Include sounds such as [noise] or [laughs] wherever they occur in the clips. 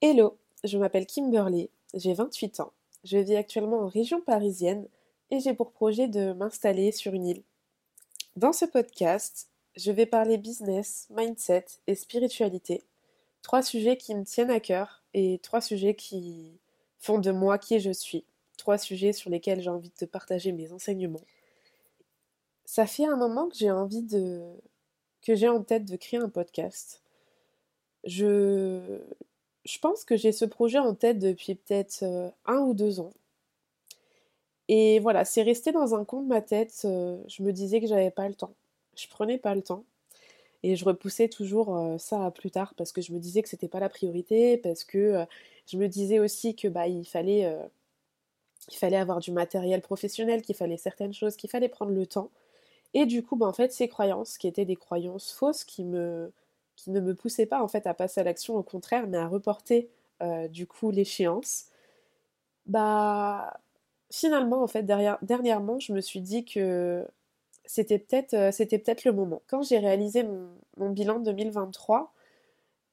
Hello, je m'appelle Kimberly, j'ai 28 ans. Je vis actuellement en région parisienne et j'ai pour projet de m'installer sur une île. Dans ce podcast, je vais parler business, mindset et spiritualité. Trois sujets qui me tiennent à cœur et trois sujets qui font de moi qui je suis. Trois sujets sur lesquels j'ai envie de partager mes enseignements. Ça fait un moment que j'ai envie de. que j'ai en tête de créer un podcast. Je, je pense que j'ai ce projet en tête depuis peut-être euh, un ou deux ans. Et voilà, c'est resté dans un coin de ma tête. Euh, je me disais que j'avais pas le temps. Je prenais pas le temps. Et je repoussais toujours euh, ça à plus tard parce que je me disais que c'était pas la priorité, parce que je me disais aussi que bah il fallait, il fallait avoir du matériel professionnel, qu'il fallait certaines choses, qu'il fallait prendre le temps. Et du coup, bah, en fait, ces croyances qui étaient des croyances fausses qui me, qui ne me poussait pas en fait à passer à l'action, au contraire, mais à reporter euh, du coup l'échéance, bah finalement en fait dernièrement je me suis dit que c'était peut-être euh, c'était peut-être le moment. Quand j'ai réalisé mon, bilan 2023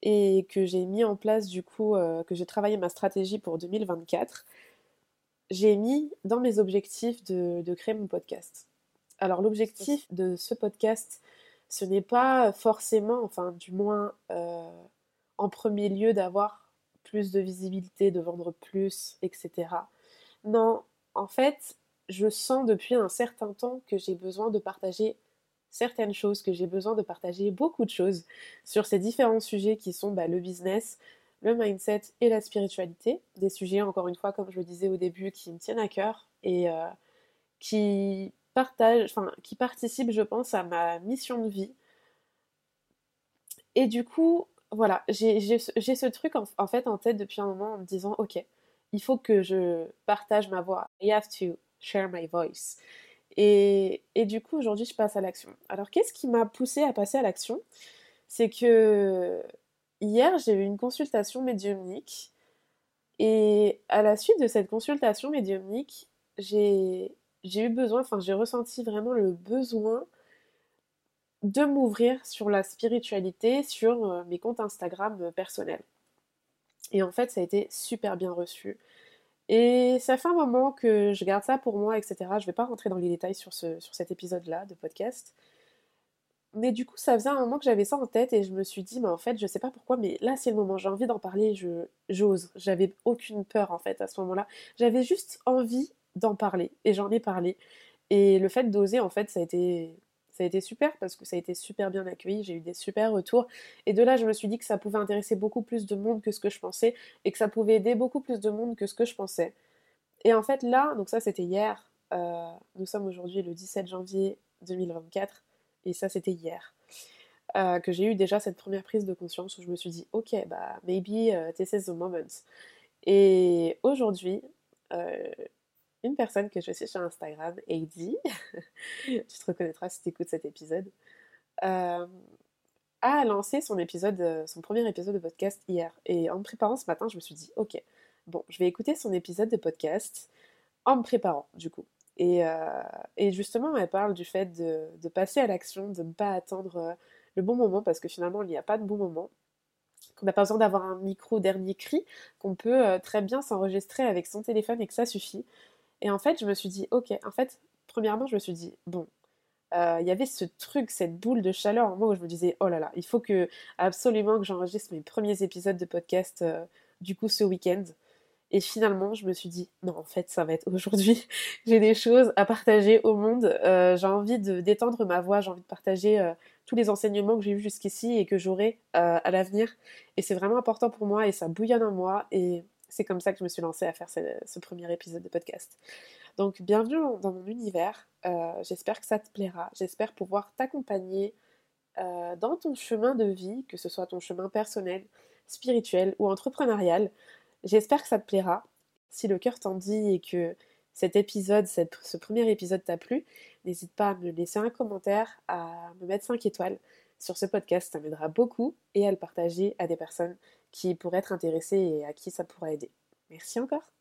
et que j'ai mis en place du coup euh, que j'ai travaillé ma stratégie pour 2024, j'ai mis dans mes objectifs de, de créer mon podcast. Alors l'objectif de ce podcast, ce n'est pas forcément, enfin du moins euh, en premier lieu, d'avoir plus de visibilité, de vendre plus, etc. Non, en fait, je sens depuis un certain temps que j'ai besoin de partager certaines choses, que j'ai besoin de partager beaucoup de choses sur ces différents sujets qui sont bah, le business, le mindset et la spiritualité. Des sujets, encore une fois, comme je le disais au début, qui me tiennent à cœur et euh, qui partage, enfin, qui participe, je pense, à ma mission de vie. Et du coup, voilà, j'ai ce truc en, fait en tête depuis un moment en me disant, ok, il faut que je partage ma voix. I have to share my voice. Et, et du coup, aujourd'hui, je passe à l'action. Alors, qu'est-ce qui m'a poussé à passer à l'action? C'est que hier, j'ai eu une consultation médiumnique. Et à la suite de cette consultation médiumnique, j'ai j'ai eu besoin, enfin j'ai ressenti vraiment le besoin de m'ouvrir sur la spiritualité sur euh, mes comptes Instagram euh, personnels. Et en fait, ça a été super bien reçu. Et ça fait un moment que je garde ça pour moi, etc. Je vais pas rentrer dans les détails sur, ce, sur cet épisode-là de podcast. Mais du coup, ça faisait un moment que j'avais ça en tête et je me suis dit, mais en fait, je sais pas pourquoi, mais là, c'est le moment, j'ai envie d'en parler, je, j'ose. J'avais aucune peur, en fait, à ce moment-là. J'avais juste envie d'en parler et j'en ai parlé. Et le fait d'oser, en fait, ça a été ça a été super parce que ça a été super bien accueilli, j'ai eu des super retours. Et de là, je me suis dit que ça pouvait intéresser beaucoup plus de monde que ce que je pensais et que ça pouvait aider beaucoup plus de monde que ce que je pensais. Et en fait, là, donc ça c'était hier, euh, nous sommes aujourd'hui le 17 janvier 2024, et ça c'était hier. Euh, que j'ai eu déjà cette première prise de conscience où je me suis dit, ok, bah, maybe uh, this is the moment. Et aujourd'hui, euh, une personne que je suis sur Instagram, Heidi, [laughs] tu te reconnaîtras si tu écoutes cet épisode, euh, a lancé son épisode, euh, son premier épisode de podcast hier. Et en me préparant ce matin, je me suis dit, ok, bon, je vais écouter son épisode de podcast en me préparant, du coup. Et, euh, justement, elle parle du fait de, passer à l'action, de ne pas attendre le bon moment, parce que finalement, il n'y a pas de bon moment qu'on n'a pas besoin d'avoir un micro dernier cri, qu'on peut très bien s'enregistrer avec son téléphone et que ça suffit. Et en fait, je me suis dit, ok, en fait, premièrement, je me suis dit, bon, euh, il y avait ce truc, cette boule de chaleur en moi où je me disais, oh là là, il faut que absolument que j'enregistre mes premiers épisodes de podcast euh, du coup ce week-end. Et finalement, je me suis dit, non, en fait, ça va être aujourd'hui. [laughs] j'ai des choses à partager au monde. Euh, j'ai envie de d'étendre ma voix, j'ai envie de partager tous les enseignements que j'ai eus jusqu'ici et que j'aurai à l'avenir. Et c'est vraiment important pour moi et ça bouillonne en moi. Et c'est comme ça que je me suis lancée à faire ce, premier épisode de podcast. Donc bienvenue dans mon univers, euh, j'espère que ça te plaira, j'espère pouvoir t'accompagner euh, dans ton chemin de vie, que ce soit ton chemin personnel, spirituel ou entrepreneurial. J'espère que ça te plaira. Si le cœur t'en dit et que cet épisode, ce premier épisode t'a plu, n'hésite pas à me laisser un commentaire, à me mettre 5 étoiles sur ce podcast, ça m'aidera beaucoup, et à le partager à des personnes qui pourraient être intéressées et à qui ça pourrait aider. Merci encore.